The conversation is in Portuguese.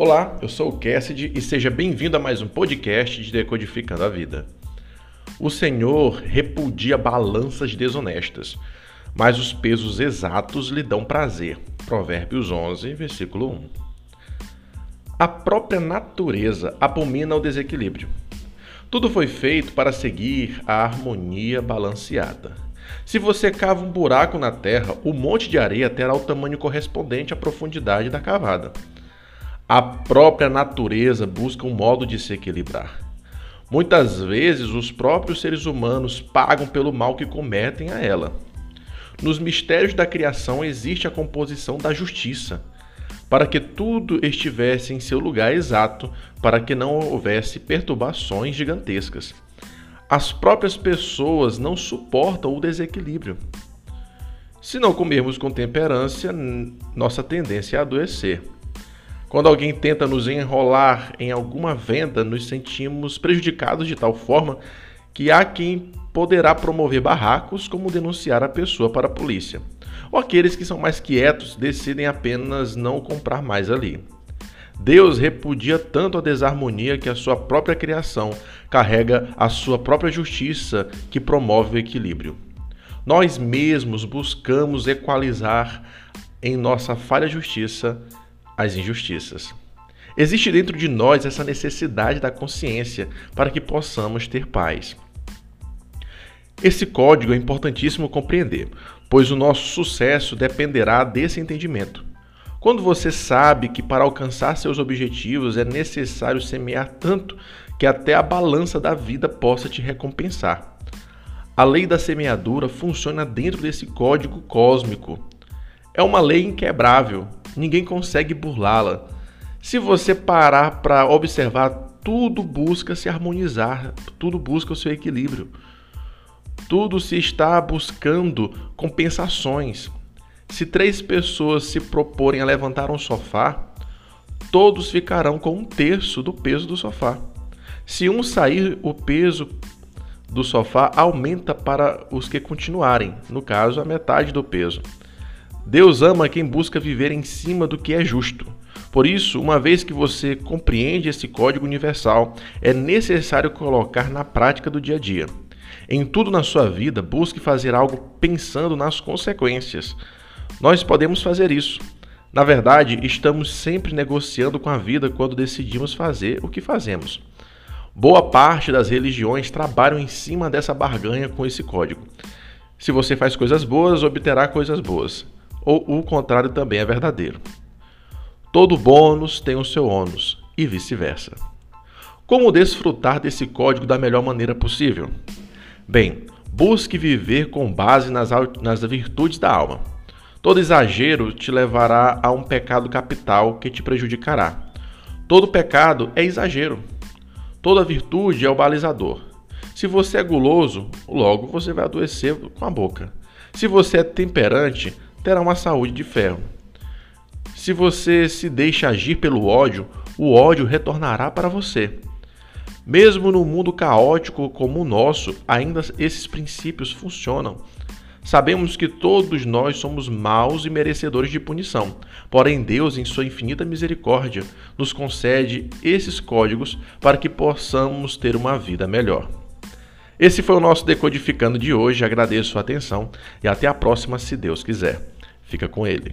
Olá, eu sou o Cassidy e seja bem-vindo a mais um podcast de Decodificando a Vida. O Senhor repudia balanças desonestas, mas os pesos exatos lhe dão prazer. Provérbios 11, versículo 1. A própria natureza abomina o desequilíbrio. Tudo foi feito para seguir a harmonia balanceada. Se você cava um buraco na terra, o monte de areia terá o tamanho correspondente à profundidade da cavada. A própria natureza busca um modo de se equilibrar. Muitas vezes, os próprios seres humanos pagam pelo mal que cometem a ela. Nos mistérios da criação existe a composição da justiça, para que tudo estivesse em seu lugar exato, para que não houvesse perturbações gigantescas. As próprias pessoas não suportam o desequilíbrio. Se não comermos com temperância, nossa tendência é adoecer. Quando alguém tenta nos enrolar em alguma venda, nos sentimos prejudicados de tal forma que há quem poderá promover barracos como denunciar a pessoa para a polícia. Ou aqueles que são mais quietos decidem apenas não comprar mais ali. Deus repudia tanto a desarmonia que a sua própria criação carrega a sua própria justiça que promove o equilíbrio. Nós mesmos buscamos equalizar em nossa falha justiça as injustiças. Existe dentro de nós essa necessidade da consciência para que possamos ter paz. Esse código é importantíssimo compreender, pois o nosso sucesso dependerá desse entendimento. Quando você sabe que para alcançar seus objetivos é necessário semear tanto que até a balança da vida possa te recompensar. A lei da semeadura funciona dentro desse código cósmico. É uma lei inquebrável, ninguém consegue burlá-la. Se você parar para observar, tudo busca se harmonizar, tudo busca o seu equilíbrio. Tudo se está buscando compensações. Se três pessoas se proporem a levantar um sofá, todos ficarão com um terço do peso do sofá. Se um sair, o peso do sofá aumenta para os que continuarem, no caso, a metade do peso. Deus ama quem busca viver em cima do que é justo. Por isso, uma vez que você compreende esse código universal, é necessário colocar na prática do dia a dia. Em tudo na sua vida, busque fazer algo pensando nas consequências. Nós podemos fazer isso. Na verdade, estamos sempre negociando com a vida quando decidimos fazer o que fazemos. Boa parte das religiões trabalham em cima dessa barganha com esse código. Se você faz coisas boas, obterá coisas boas ou o contrário também é verdadeiro. Todo bônus tem o seu ônus e vice-versa. Como desfrutar desse código da melhor maneira possível? Bem, busque viver com base nas, nas virtudes da alma. Todo exagero te levará a um pecado capital que te prejudicará. Todo pecado é exagero. Toda virtude é o balizador. Se você é guloso, logo você vai adoecer com a boca. Se você é temperante, terá uma saúde de ferro. Se você se deixa agir pelo ódio, o ódio retornará para você. Mesmo no mundo caótico como o nosso, ainda esses princípios funcionam. Sabemos que todos nós somos maus e merecedores de punição, porém Deus, em sua infinita misericórdia, nos concede esses códigos para que possamos ter uma vida melhor. Esse foi o nosso Decodificando de hoje. Agradeço a atenção e até a próxima, se Deus quiser. Fica com ele.